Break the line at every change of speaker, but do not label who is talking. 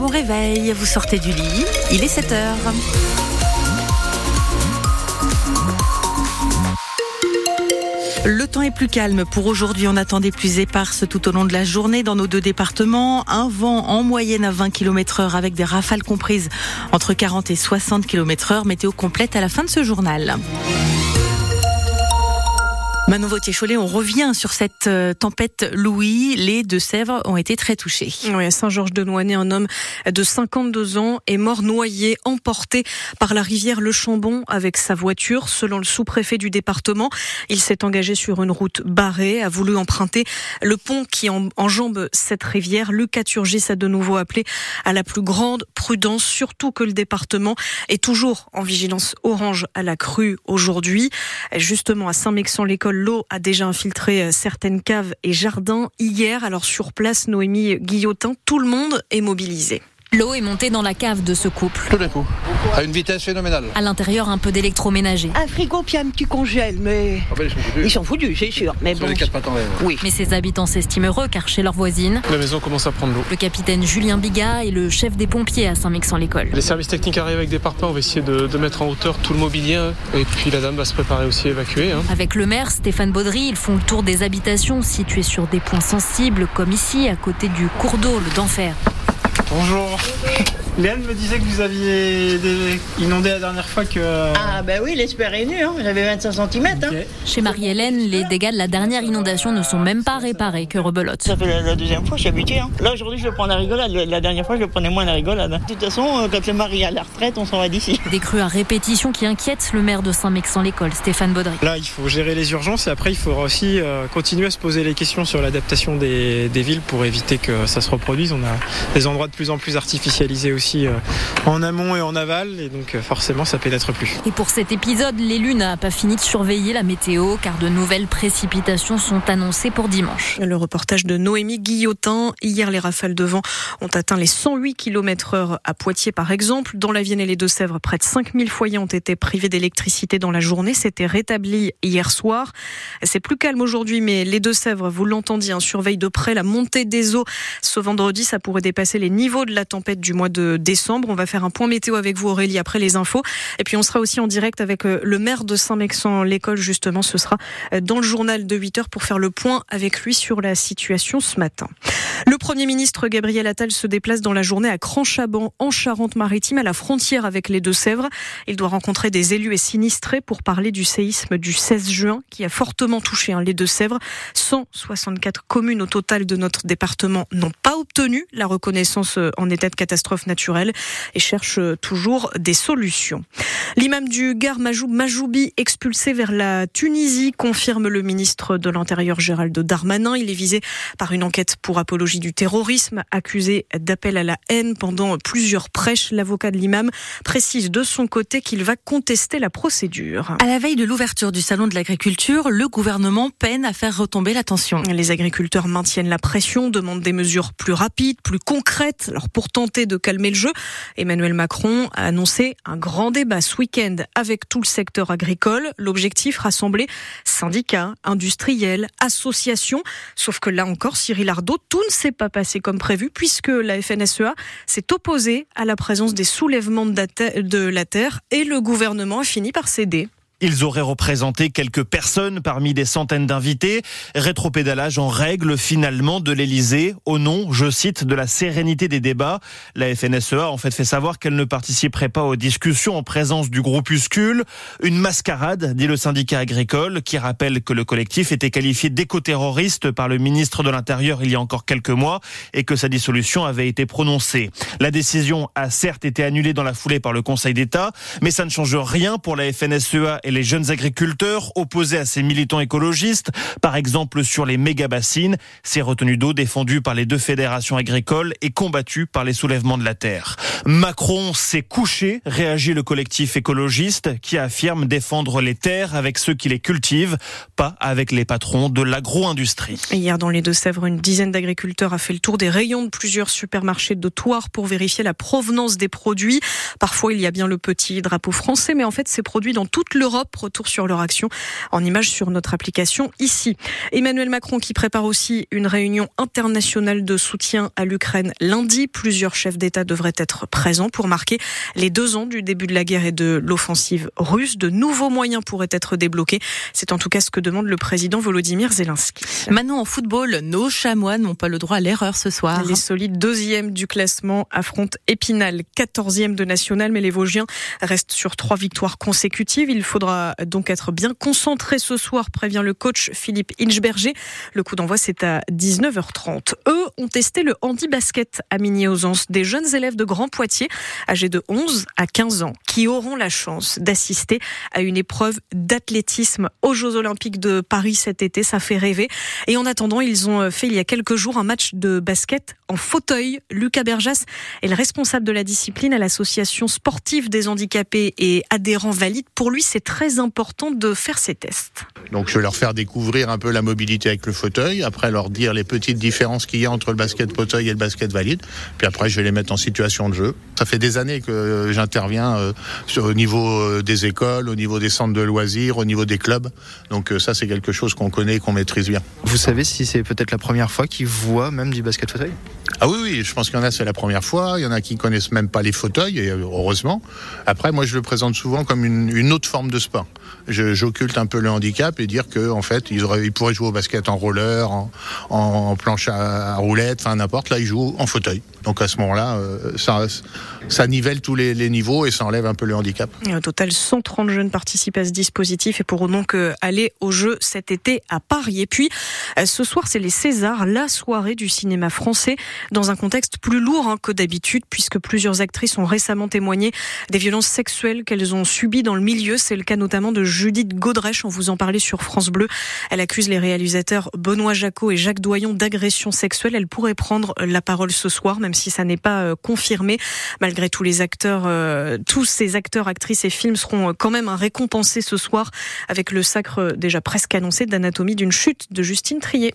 bon réveil. Vous sortez du lit, il est 7 heures. Le temps est plus calme pour aujourd'hui. On attend des pluies éparses tout au long de la journée dans nos deux départements. Un vent en moyenne à 20 km heure avec des rafales comprises entre 40 et 60 km heure. Météo complète à la fin de ce journal. Manon Vautier-Cholet, on revient sur cette euh, tempête Louis. Les Deux-Sèvres ont été très touchés.
Oui, à Saint-Georges-de-Noisy, un homme de 52 ans est mort noyé, emporté par la rivière Le Chambon avec sa voiture. Selon le sous-préfet du département, il s'est engagé sur une route barrée, a voulu emprunter le pont qui enjambe cette rivière. Lucas Turgis a de nouveau appelé à la plus grande prudence, surtout que le département est toujours en vigilance orange à la crue aujourd'hui. Justement, à Saint-Mexan-l'École, l'eau a déjà infiltré euh, certaines caves et jardins hier. Alors sur place, Noémie Guillotin, tout le monde est mobilisé.
L'eau est montée dans la cave de ce couple.
Tout d'un coup, à une vitesse phénoménale.
À l'intérieur, un peu d'électroménager.
Un frigo puis un petit congèle, mais.
Ah ben, ils sont foutus.
Ils sont foutus, c'est sûr. Mais bon.
les quatre pattes en l'air.
Oui.
Mais ces habitants s'estiment heureux car chez leur voisine,
La maison commence à prendre l'eau.
le capitaine Julien Bigat est le chef des pompiers à Saint-Mexan-l'École.
Les services techniques arrivent avec des parpaings. On va essayer de, de mettre en hauteur tout le mobilier. Et puis la dame va se préparer aussi à évacuer. hein.
Avec le maire Stéphane Baudry, ils font le tour des habitations situées sur des points sensibles comme ici à côté du cours d'eau, le d'enfer.
Bonjour. Léane me disait que vous aviez inondé la dernière fois que.
Ah, ben oui, l'espère est nu, hein. J'avais 25 cm, hein.
Chez Marie-Hélène, les dégâts de la dernière inondation ne sont même pas réparés que rebelote.
Ça fait la, la deuxième fois, je suis habitué. Hein. Là, aujourd'hui, je le prends la rigolade. La dernière fois, je le prenais moins la rigolade. hein. De toute façon, euh, quand le mari est à la retraite, on s'en va d'ici.
Des crues à répétition qui inquiètent le maire de Saint-Mexan-l'École, Stéphane Baudry.
Là, il faut gérer les urgences et après, il faudra aussi euh, continuer à se poser les questions sur l'adaptation des, des villes pour éviter que ça se reproduise. On a des endroits de plus en plus artificialisés aussi euh, en amont et en aval et donc euh, forcément, ça pénètre plus.
Et pour cet épisode, l'élu n'a pas fini de surveiller la météo car de nouvelles précipitations sont annoncées pour dimanche.
Le reportage de Noémie Guillotin. Hier, les rafales de vent ont atteint les 108 km heure à Poitiers, par exemple. Dans la Vienne et les Deux-Sèvres, près de 5000 foyers ont été privés d'électricité dans la journée. C'était rétabli hier soir. C'est plus calme aujourd'hui, mais les Deux-Sèvres, vous l'entendiez, surveillent de près la montée des eaux. Ce vendredi, ça pourrait dépasser les niveaux de la tempête du mois de décembre. On va faire un point météo avec vous, Aurélie, après les infos. Et puis, on sera aussi en direct avec euh, le maire de Saint-Mexan, l'école, justement. Ce sera euh, dans le journal de 8 heures pour faire le point avec lui sur la situation ce matin. Le Premier ministre Gabriel Attal se déplace dans la journée à Cranchaban, en Charente-Maritime, à la frontière avec les Deux-Sèvres. Il doit rencontrer des élus et sinistrés pour parler du séisme du 16 juin qui a fortement touché hein, les Deux-Sèvres. 164 communes au total de notre département n'ont pas obtenu la reconnaissance euh, en état de catastrophe naturelle et cherchent euh, toujours des solutions. L'imam du Gard Majoub Majoubi expulsé vers la Tunisie confirme le ministre de l'Intérieur Gérald Darmanin. Il est visé par une enquête pour apologie du terrorisme, accusé d'appel à la haine pendant plusieurs prêches. L'avocat de l'imam précise de son côté qu'il va contester la procédure.
À la veille de l'ouverture du salon de l'agriculture, le gouvernement peine à faire retomber la tension.
Les agriculteurs maintiennent la pression, demandent des mesures plus rapides, plus concrètes. Alors pour tenter de calmer le jeu, Emmanuel Macron a annoncé un grand débat ce week-end avec tout le secteur agricole. L'objectif rassembler syndicats, industriels, associations. Sauf que là encore, Cyril Ardo, tout ne s'est pas passé comme prévu puisque la FNSEA s'est opposée à la présence des soulèvements de la terre- de la terre et le gouvernement a fini par céder.
Ils auraient représenté quelques personnes parmi des centaines d'invités. Rétropédalage en règle finalement de l'Elysée au nom, je cite, de la sérénité des débats. La FNSEA en fait fait savoir qu'elle ne participerait pas aux discussions en présence du groupuscule. Une mascarade, dit le syndicat agricole, qui rappelle que le collectif était qualifié d'éco-terroriste par le ministre de l'Intérieur il y a encore quelques mois et que sa dissolution avait été prononcée. La décision a certes été annulée dans la foulée par le Conseil d'État, mais ça ne change rien pour la FNSEA les jeunes agriculteurs opposés à ces militants écologistes, par exemple sur les méga-bassines, ces retenues d'eau défendues par les deux fédérations agricoles et combattues par les soulèvements de la terre. Macron s'est couché, réagit le collectif écologiste qui affirme défendre les terres avec ceux qui les cultivent, pas avec les patrons de l'agro-industrie.
Hier, dans les Deux-Sèvres, une dizaine d'agriculteurs a fait le tour des rayons de plusieurs supermarchés de Toire pour vérifier la provenance des produits. Parfois, il y a bien le petit drapeau français, mais en fait, ces produits dans toute l'Europe Europe. Retour sur leur action en image sur notre application ici. Emmanuel Macron qui prépare aussi une réunion internationale de soutien à l'Ukraine lundi. Plusieurs chefs d'État devraient être présents pour marquer les deux ans du début de la guerre et de l'offensive russe. De nouveaux moyens pourraient être débloqués. C'est en tout cas ce que demande le président Volodymyr Zelensky.
Maintenant en football, nos chamois n'ont pas le droit à l'erreur ce soir.
Les solides deuxièmes du classement affrontent Épinal, quatorzième de national, mais les Vosgiens restent sur trois victoires consécutives. Il faudra donc être bien concentré ce soir, prévient le coach Philippe Inchberger. Le coup d'envoi, c'est à 19h30. Eux ont testé le handi basket à Migné-aux-Anses, des jeunes élèves de Grand Poitiers, âgés de 11 à 15 ans, qui auront la chance d'assister à une épreuve d'athlétisme aux Jeux Olympiques de Paris cet été. Ça fait rêver. Et en attendant, ils ont fait il y a quelques jours un match de basket en fauteuil. Lucas Berjas est le responsable de la discipline à l'association sportive des handicapés et adhérents valides. Pour lui, c'est très important de faire ces tests.
Donc je vais leur faire découvrir un peu la mobilité avec le fauteuil, après leur dire les petites différences qu'il y a entre le basket fauteuil et le basket valide, puis après je vais les mettre en situation de jeu. Ça fait des années que j'interviens euh, au niveau euh, des écoles, au niveau des centres de loisirs, au niveau des clubs. Donc euh, ça c'est quelque chose qu'on connaît et qu'on maîtrise bien.
Vous savez si c'est peut-être la première fois qu'ils voient même du basket fauteuil?
Ah oui, oui, je pense qu'il y en a, c'est la première fois. Il y en a qui connaissent même pas les fauteuils, et heureusement. Après, moi, je le présente souvent comme une, autre forme de sport. J'occulte un peu le handicap et dire que en fait, ils, auraient, ils pourraient jouer au basket en roller, en, en planche à, à roulettes, enfin n'importe. Là, ils jouent en fauteuil. Donc à ce moment-là, euh, ça, ça nivelle tous les, niveaux et ça enlève un peu le handicap.
Et au total, 130 jeunes participent à ce dispositif et pourront donc aller au jeu cet été à Paris. Et puis, ce soir, c'est les Césars, la soirée du cinéma français, dans un contexte plus lourd hein, que d'habitude, puisque plusieurs actrices ont récemment témoigné des violences sexuelles qu'elles ont subies dans le milieu. C'est le cas notamment de Judith Godrèche, on vous en parlait sur France Bleu. Elle accuse les réalisateurs Benoît Jacot et Jacques Doyon d'agression sexuelle. Elle pourrait prendre la parole ce soir, même si ça n'est pas confirmé. Malgré tous les acteurs, euh, tous ces acteurs, actrices et films seront quand même récompensés ce soir avec le sacre déjà presque annoncé d'anatomie d'une chute de Justine Trier.